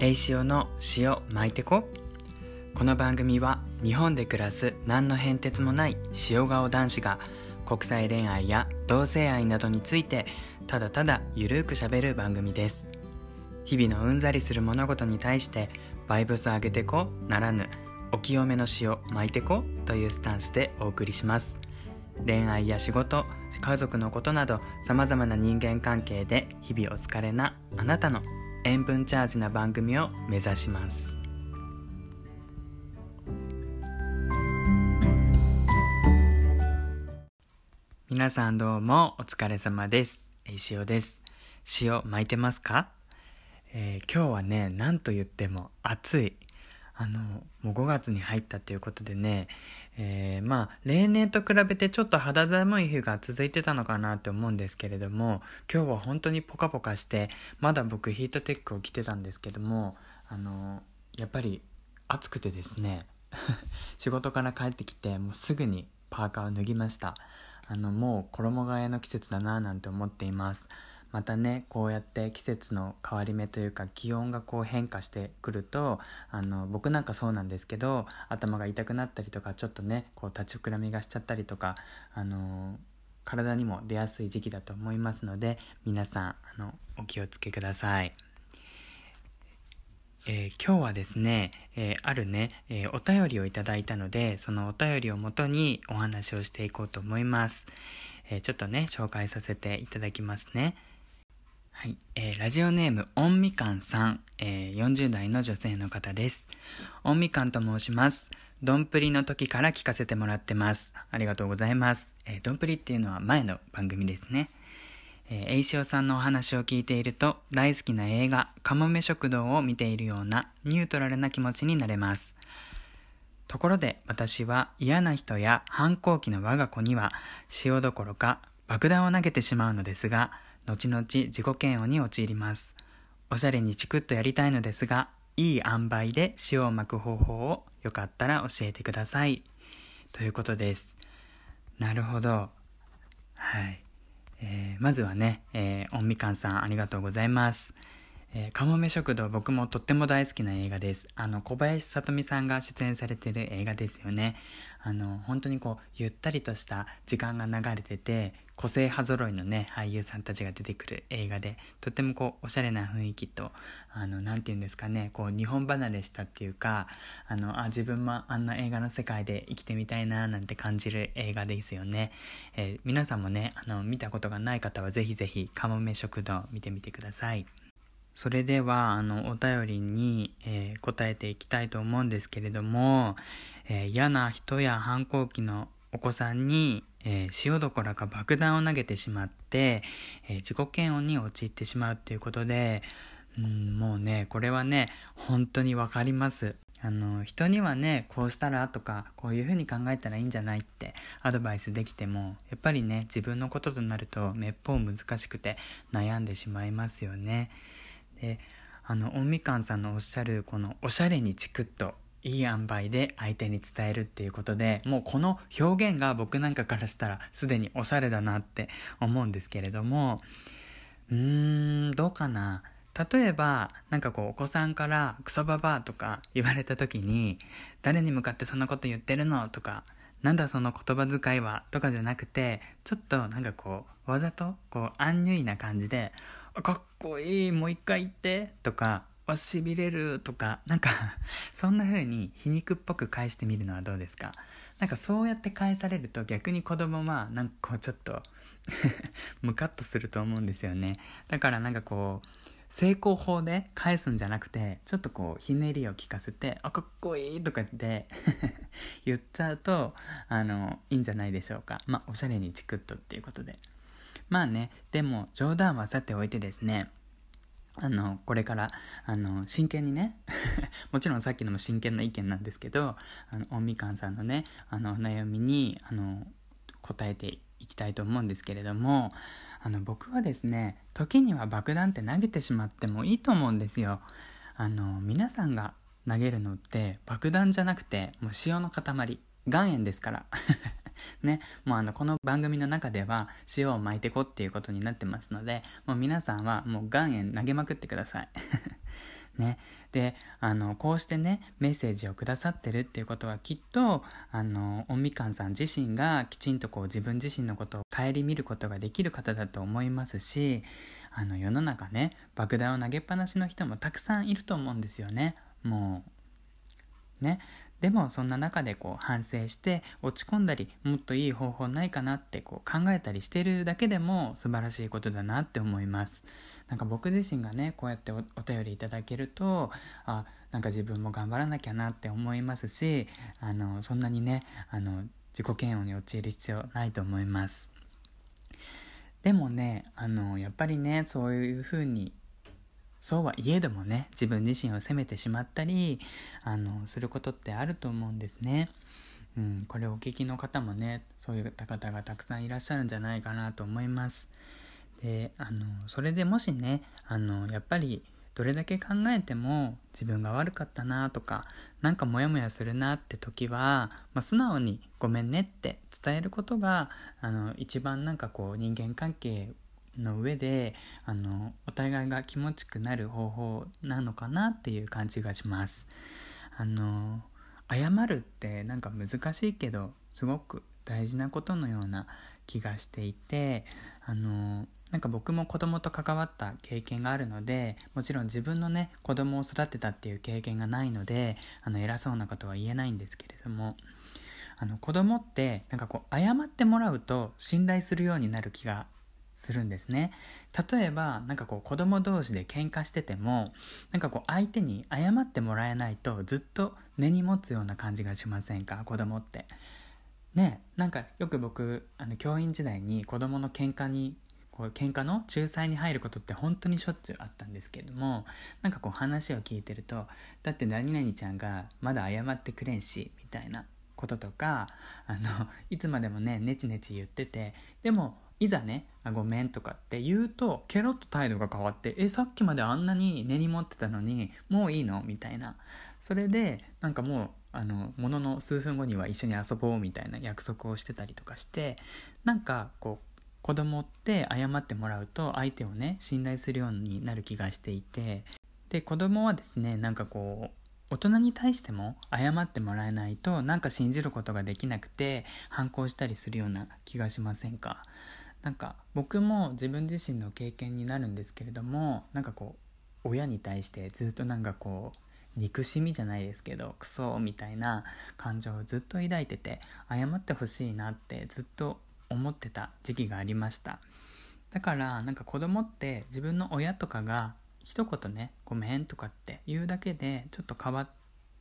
栄潮の塩巻いてこ。この番組は日本で暮らす何の変哲もない塩顔男子が国際恋愛や同性愛などについてただただゆるくしゃべる番組です。日々のうんざりする物事に対してバイブス上げてこならぬお清めの塩巻いてこというスタンスでお送りします。恋愛や仕事家族のことなどさまざまな人間関係で日々お疲れなあなたの塩分チャージな番組を目指します。皆さんどうもお疲れ様です。塩です。塩巻いてますか、えー、今日はね何と言っても暑い。あのもう5月に入ったということでね、えー、まあ例年と比べてちょっと肌寒い日が続いてたのかなって思うんですけれども今日は本当にポカポカしてまだ僕ヒートテックを着てたんですけどもあのやっぱり暑くてですね 仕事から帰ってきてもうすぐにパーカーを脱ぎました。あのもう衣替えの季節だななんて思っています。またねこうやって季節の変わり目というか気温がこう変化してくるとあの僕なんかそうなんですけど頭が痛くなったりとかちょっとねこう立ちくらみがしちゃったりとかあの体にも出やすい時期だと思いますので皆さんあのお気をつけください。えー、今日はですね、えー、あるね、えー、お便りをいただいたのでそのお便りをもとにお話をしていこうと思います、えちょっとね紹介させていただきますねはい、えー、ラジオネーム、おんみかんさん、えー、40代の女性の方です。おんみかんと申します。どんぷりの時から聞かせてもらってます。ありがとうございます。えー、どんぷりっていうのは前の番組ですね。えー、えいしおさんのお話を聞いていると、大好きな映画、かもめ食堂を見ているようなニュートラルな気持ちになれます。ところで私は嫌な人や反抗期の我が子には塩どころか爆弾を投げてしまうのですが、後々自己嫌悪に陥ります。おしゃれにチクッとやりたいのですが、いい塩梅で塩を巻く方法をよかったら教えてください。ということです。なるほど。はい。えー、まずはね、えー、おんみかんさんありがとうございます。えー、かもめ食堂僕もとっても大好きな映画です。あの、小林さとみさんが出演されてる映画ですよね。あの、本当にこう、ゆったりとした時間が流れてて、個性派揃いのね、俳優さんたちが出てくる映画で、とってもこう、おしゃれな雰囲気と、あの、なんて言うんですかね、こう、日本離れしたっていうか、あの、あ、自分もあんな映画の世界で生きてみたいな、なんて感じる映画ですよね。えー、皆さんもね、あの、見たことがない方はぜひぜひ、かもめ食堂見てみてください。それでは、あの、お便りに、えー、答えていきたいと思うんですけれども、えー、嫌な人や反抗期のお子さんに、えー、塩どころか爆弾を投げてしまって、え自己嫌悪に陥ってしまうっていうことで、うん、もうね、これはね、本当にわかります。あの、人にはね、こうしたらとか、こういうふうに考えたらいいんじゃないってアドバイスできても、やっぱりね、自分のこととなると、めっぽう難しくて悩んでしまいますよね。であのおみかんさんのおっしゃるこのおしゃれにチクッといい塩梅で相手に伝えるっていうことでもうこの表現が僕なんかからしたらすでにおしゃれだなって思うんですけれどもうーんどうかな。例えばなんかこうお子さんからクソババアとか言われた時に誰に向かってそんなこと言ってるのとかなんだその言葉遣いはとかじゃなくてちょっとなんかこうわざとこうアンニュイな感じでかっこいいもう一回言ってとかわしびれるとかなんかそんな風に皮肉っぽく返してみるのはどうですか？なんかそうやって返されると逆に子供はなんかこうちょっと ムカッとすると思うんですよね。だからなんかこう成功法で返すんじゃなくてちょっとこうひねりを聞かせて「あかっこいい」とかって 言っちゃうとあのいいんじゃないでしょうか。まあおしゃれにチクッとっていうことで。まあね、でも冗談はさておいてですね、あの、これから、あの、真剣にね もちろんさっきのも真剣な意見なんですけど、あの、おみかんさんのね、あの、悩みに、あの、答えていきたいと思うんですけれども、あの、僕はですね、時には爆弾って投げてしまってもいいと思うんですよ。あの、皆さんが投げるのって爆弾じゃなくて、もう塩の塊、岩塩ですから。ね、もうあの、この番組の中では塩を巻いてこっていうことになってますので、もう皆さんはもう岩塩投げまくってください。ね。で、あの、こうしてね、メッセージをくださってるっていうことはきっと、あの、おみかんさん自身がきちんとこう自分自身のことを顧みることができる方だと思いますし、あの、世の中ね、爆弾を投げっぱなしの人もたくさんいると思うんですよね。もう、ね。でもそんな中でこう反省して落ち込んだりもっといい方法ないかなってこう考えたりしてるだけでも素晴らしいことだなって思います。なんか僕自身がねこうやってお便りいただけるとあなんか自分も頑張らなきゃなって思いますしあのそんなにねあの自己嫌悪に陥る必要ないと思いますでもねあのやっぱりねそういうふうにそうはいえどもね自分自身を責めてしまったりあのすることってあると思うんですね。うん、これをお聞きの方もねそういった方がたくさんいらっしゃるんじゃないかなと思います。であのそれでもしねあのやっぱりどれだけ考えても自分が悪かったなとかなんかモヤモヤするなって時は、まあ、素直に「ごめんね」って伝えることがあの一番なんかこう人間関係の上であのお互いが気持ちくなる方法なのかなっていう感じがします。あの謝るってなんか難しいけどすごく大事なことのような気がしていてあのなんか僕も子供と関わった経験があるのでもちろん自分のね子供を育てたっていう経験がないのであの偉そうなことは言えないんですけれどもあの子供ってなんかこう謝ってもらうと信頼するようになる気がするんですね。例えばなんかこう子供同士で喧嘩しててもなんかこう相手に謝ってもらえないとずっと根に持つような感じがしませんか？子供って。ねなんかよく僕あの教員時代に子供の喧嘩にこう喧嘩の仲裁に入ることって本当にしょっちゅうあったんですけどもなんかこう話を聞いてるとだって何々ちゃんがまだ謝ってくれんしみたいなこととかあのいつまでもねネチネチ言っててでもいざねあごめんとかって言うとケロッと態度が変わってえさっきまであんなに根に持ってたのにもういいの？みたいな。それでなんかもうあのものの数分後には一緒に遊ぼうみたいな約束をしてたりとかしてなんかこう子供って謝ってもらうと相手をね信頼するようになる気がしていてで子供はですねなんかこう大人に対しても謝ってもらえないとなんか信じることができなくて反抗したりするような気がしませんか？なんか僕も自分自身の経験になるんですけれどもなんかこう親に対してずっとなんかこう憎しみじゃないですけどクソみたいな感情をずっと抱いてて謝ってほしいなってずっと思ってた時期がありました。だからなんか子供って自分の親とかが一言ね「ごめん」とかって言うだけでちょっと変わっ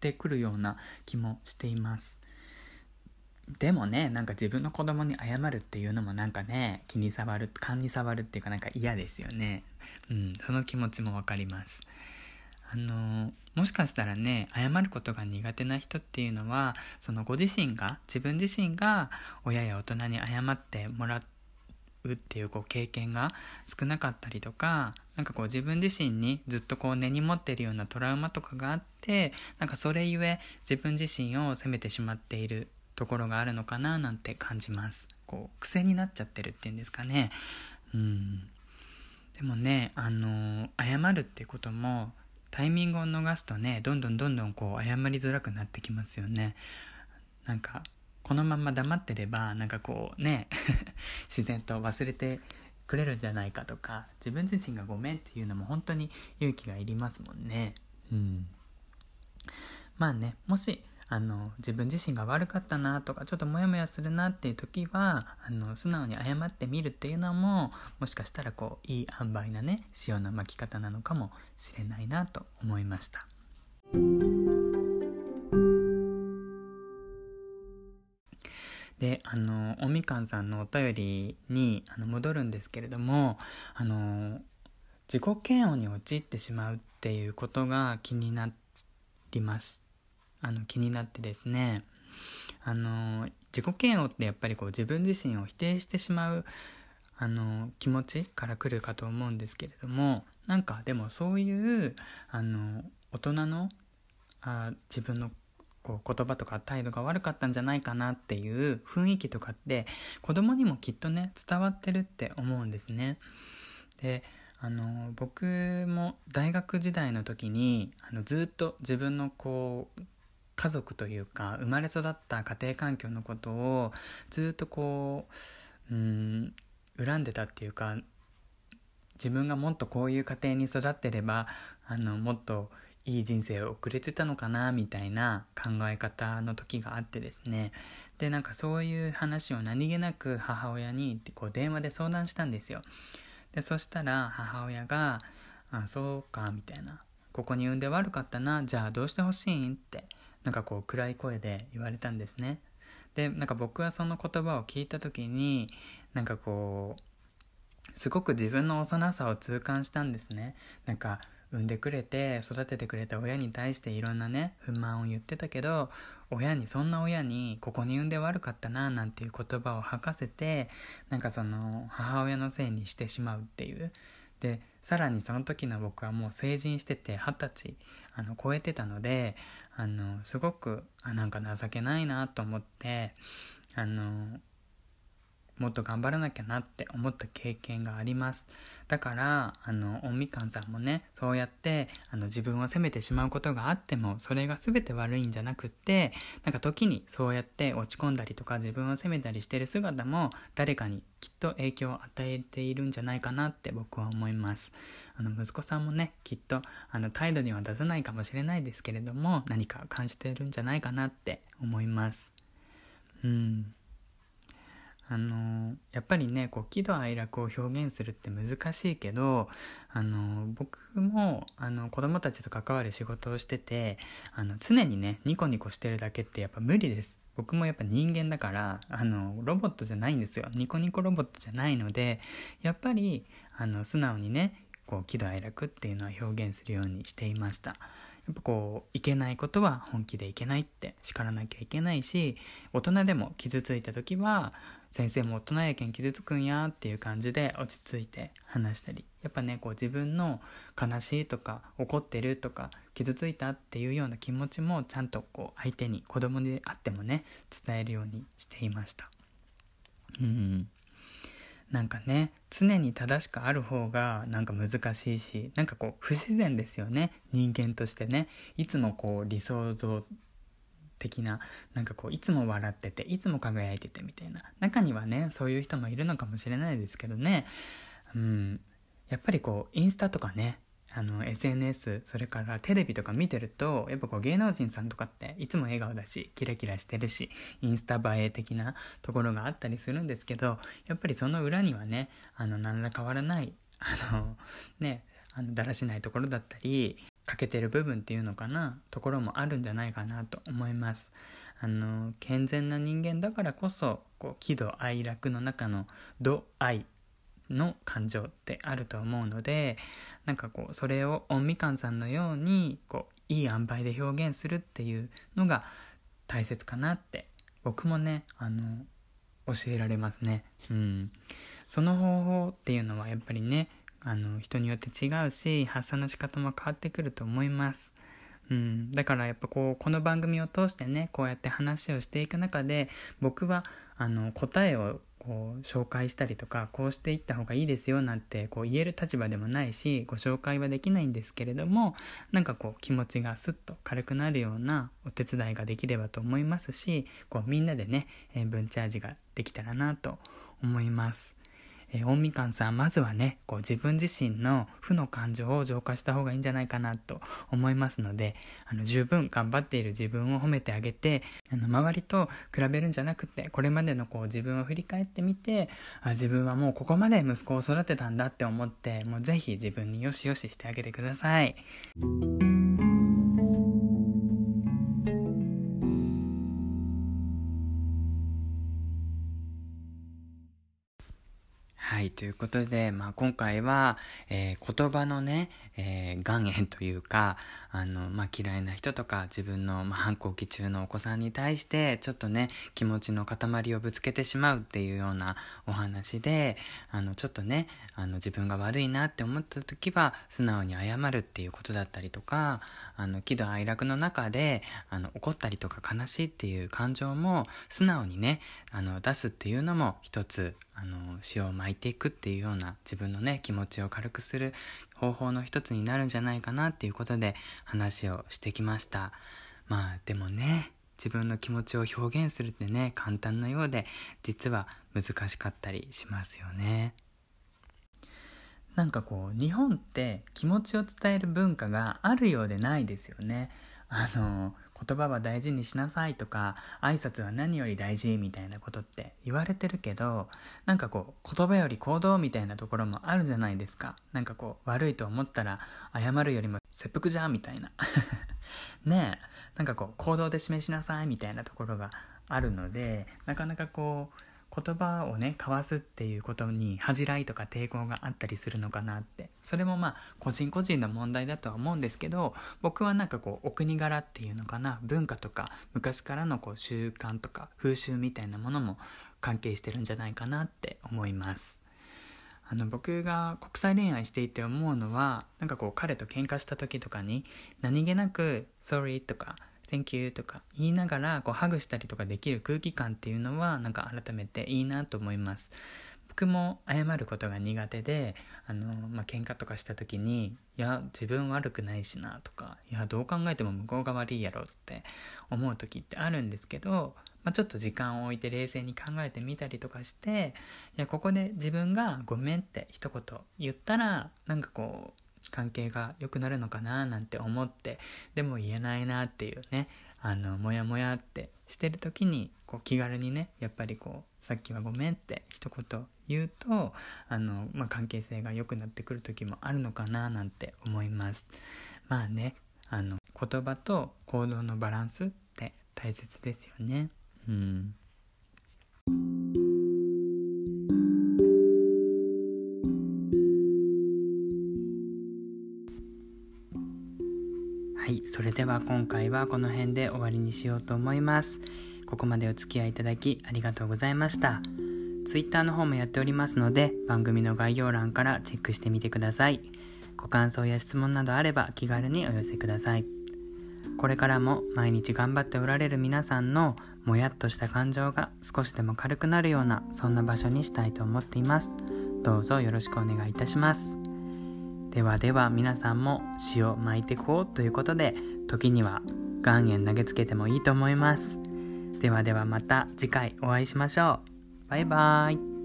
てくるような気もしています。でもねなんか自分の子供に謝るっていうのもなんかね気に障る勘に障るっていうかなんか嫌ですよね。うんその気持ちもわかります。あのもしかしたらね謝ることが苦手な人っていうのはそのご自身が自分自身が親や大人に謝ってもらうっていうこう経験が少なかったりとかなんかこう自分自身にずっとこう根に持ってるようなトラウマとかがあってなんかそれゆえ自分自身を責めてしまっているところがあるのかななんて感じます。こう癖になっちゃってるっていうんですかね。うん。でもねあの謝るってこともタイミングを逃すとねどんどんどんどんこう謝りづらくなってきますよね。なんかこのまま黙ってればなんかこうね 自然と忘れてくれるんじゃないかとか自分自身がごめんっていうのも本当に勇気がいりますもんね。うん。まあねもしあの自分自身が悪かったなとかちょっとモヤモヤするなっていう時はあの素直に謝ってみるっていうのももしかしたらこういい塩梅なね塩の巻き方なのかもしれないなと思いました。であのおみかんさんのお便りにあの戻るんですけれどもあの自己嫌悪に陥ってしまうっていうことが気になりますあの気になってですねあの自己嫌悪ってやっぱりこう自分自身を否定してしまうあの気持ちから来るかと思うんですけれどもなんかでもそういうあの大人のあ自分のこう言葉とか態度が悪かったんじゃないかなっていう雰囲気とかって子供にもきっとね伝わってるって思うんですね。であの僕も大学時代の時にあのずっと自分のこう家族というか生まれ育った家庭環境のことをずっとこううん恨んでたっていうか自分がもっとこういう家庭に育ってればあのもっといい人生を送れてたのかなみたいな考え方の時があってですね。でなんかそういう話を何気なく母親にこう電話で相談したんですよ。でそしたら母親が「あそうか」みたいな「ここに産んで悪かったな。じゃあどうしてほしいん?」って。なんかこう暗い声で言われたんですね。でなんか僕はその言葉を聞いた時になんかこうすごく自分の幼さを痛感したんですね。なんか産んでくれて育ててくれた親に対していろんなね不満を言ってたけど親にそんな親にここに産んで悪かったななんていう言葉を吐かせてなんかその母親のせいにしてしまうっていう。でさらにその時の僕はもう成人してて二十歳あの超えてたのであのすごくあなんか情けないなと思ってあのもっと頑張らなきゃなって思った経験があります。だからあのおみかんさんもねそうやってあの自分を責めてしまうことがあってもそれが全て悪いんじゃなくってなんか時にそうやって落ち込んだりとか自分を責めたりしてる姿も誰かにきっと影響を与えているんじゃないかなって僕は思います。あの息子さんもねきっとあの態度には出さないかもしれないですけれども何か感じてるんじゃないかなって思います。うん。あのやっぱりねこう喜怒哀楽を表現するって難しいけどあの僕もあの子供たちと関わる仕事をしててあの常にねニコニコしてるだけってやっぱ無理です僕もやっぱ人間だからあのロボットじゃないんですよニコニコロボットじゃないのでやっぱりあの素直にねこう喜怒哀楽っていうのは表現するようにしていました。やっぱこういけないことは本気でいけないって叱らなきゃいけないし大人でも傷ついた時は先生も大人やけん傷つくんやっていう感じで落ち着いて話したり。やっぱねこう自分の悲しいとか怒ってるとか傷ついたっていうような気持ちもちゃんとこう相手に子供であってもね伝えるようにしていました。うん。なんかね常に正しくある方がなんか難しいしなんかこう不自然ですよね。人間としてね。いつもこう理想像的ななんかこういつも笑ってていつも輝いててみたいな。中にはねそういう人もいるのかもしれないですけどね。うん。やっぱりこうインスタとかねあの SNS それからテレビとか見てるとやっぱこう芸能人さんとかっていつも笑顔だしキラキラしてるしインスタ映え的なところがあったりするんですけどやっぱりその裏にはねあの何ら変わらないあのねあのだらしないところだったり欠けてる部分っていうのかなところもあるんじゃないかなと思います。あの健全な人間だからこそこう喜怒哀楽の中の「度愛」の感情ってあると思うのでなんかこうそれをオンみかんさんのようにこういい塩梅で表現するっていうのが大切かなって僕もねあの教えられますね。うん。その方法っていうのはやっぱりねあの人によって違うし発散の仕方も変わってくると思います。うん、だからやっぱこうこの番組を通してねこうやって話をしていく中で僕はあの答えをこう紹介したりとかこうしていった方がいいですよなんてこう言える立場でもないしご紹介はできないんですけれどもなんかこう気持ちがスッと軽くなるようなお手伝いができればと思いますしこうみんなでね、えー、分チャージができたらなと思います。えー、大みかんさんまずはねこう自分自身の負の感情を浄化した方がいいんじゃないかなと思いますのであの十分頑張っている自分を褒めてあげてあの周りと比べるんじゃなくてこれまでのこう自分を振り返ってみてあ自分はもうここまで息子を育てたんだって思ってもうぜひ自分によしよししてあげてください。はい、ということで、まあ、今回は、えー、言葉のね、えー、岩塩というか、あの、まあ、嫌いな人とか、自分の、まあ、反抗期中のお子さんに対して、ちょっとね、気持ちの塊をぶつけてしまうっていうようなお話で、あの、ちょっとね、あの、自分が悪いなって思った時は、素直に謝るっていうことだったりとか、あの、喜怒哀楽の中で、あの、怒ったりとか悲しいっていう感情も、素直にね、あの、出すっていうのも、一つ、あの、塩を巻いてていくくっていうような自分のね気持ちを軽くする方法の一つになるんじゃないかなっていうことで話をしてきました。まあでもね自分の気持ちを表現するってね簡単なようで実は難しかったりしますよね。なんかこう日本って気持ちを伝える文化があるようでないですよね。あの言葉は大事にしなさいとか挨拶は何より大事みたいなことって言われてるけどなんかこう言葉より行動みたいなところもあるじゃないですか。なんかこう悪いと思ったら謝るよりも切腹じゃんみたいな。ねえ。なんかこう行動で示しなさいみたいなところがあるのでなかなかこう言葉をね交わすっていうことに恥じらいとか抵抗があったりするのかなって。それもまあ個人個人の問題だとは思うんですけど僕はなんかこうお国柄っていうのかな文化とか昔からのこう習慣とか風習みたいなものも関係してるんじゃないかなって思います。あの僕が国際恋愛していて思うのはなんかこう彼と喧嘩した時とかに何気なく「sorry」とか Thank you とか言いながらこうハグしたりとかできる空気感っていうのはなんか改めていいなと思います。僕も謝ることが苦手であの、まあ、喧嘩とかした時にいや自分悪くないしなとかいやどう考えても向こうが悪いやろって思う時ってあるんですけど、まあ、ちょっと時間を置いて冷静に考えてみたりとかしていやここで自分が「ごめん」って一言言ったらなんかこう関係が良くなるのかななんて思ってでも言えないなっていうねあのモヤモヤってしてる時にこう気軽にねやっぱりこうさっきはごめんって一言言うとあの、まあ、関係性が良くなってくる時もあるのかななんて思います。まあねあの言葉と行動のバランスって大切ですよね。うん。それでは今回はこの辺で終わりにしようと思います。ここまでお付き合いいただきありがとうございました。Twitter の方もやっておりますので、番組の概要欄からチェックしてみてください。ご感想や質問などあれば気軽にお寄せください。これからも毎日頑張っておられる皆さんのもやっとした感情が少しでも軽くなるようなそんな場所にしたいと思っています。どうぞよろしくお願いいたします。ではでは皆さんも詩を巻いてこうということで時には岩塩投げつけてもいいと思います。ではではまた次回お会いしましょう。バイバーイ。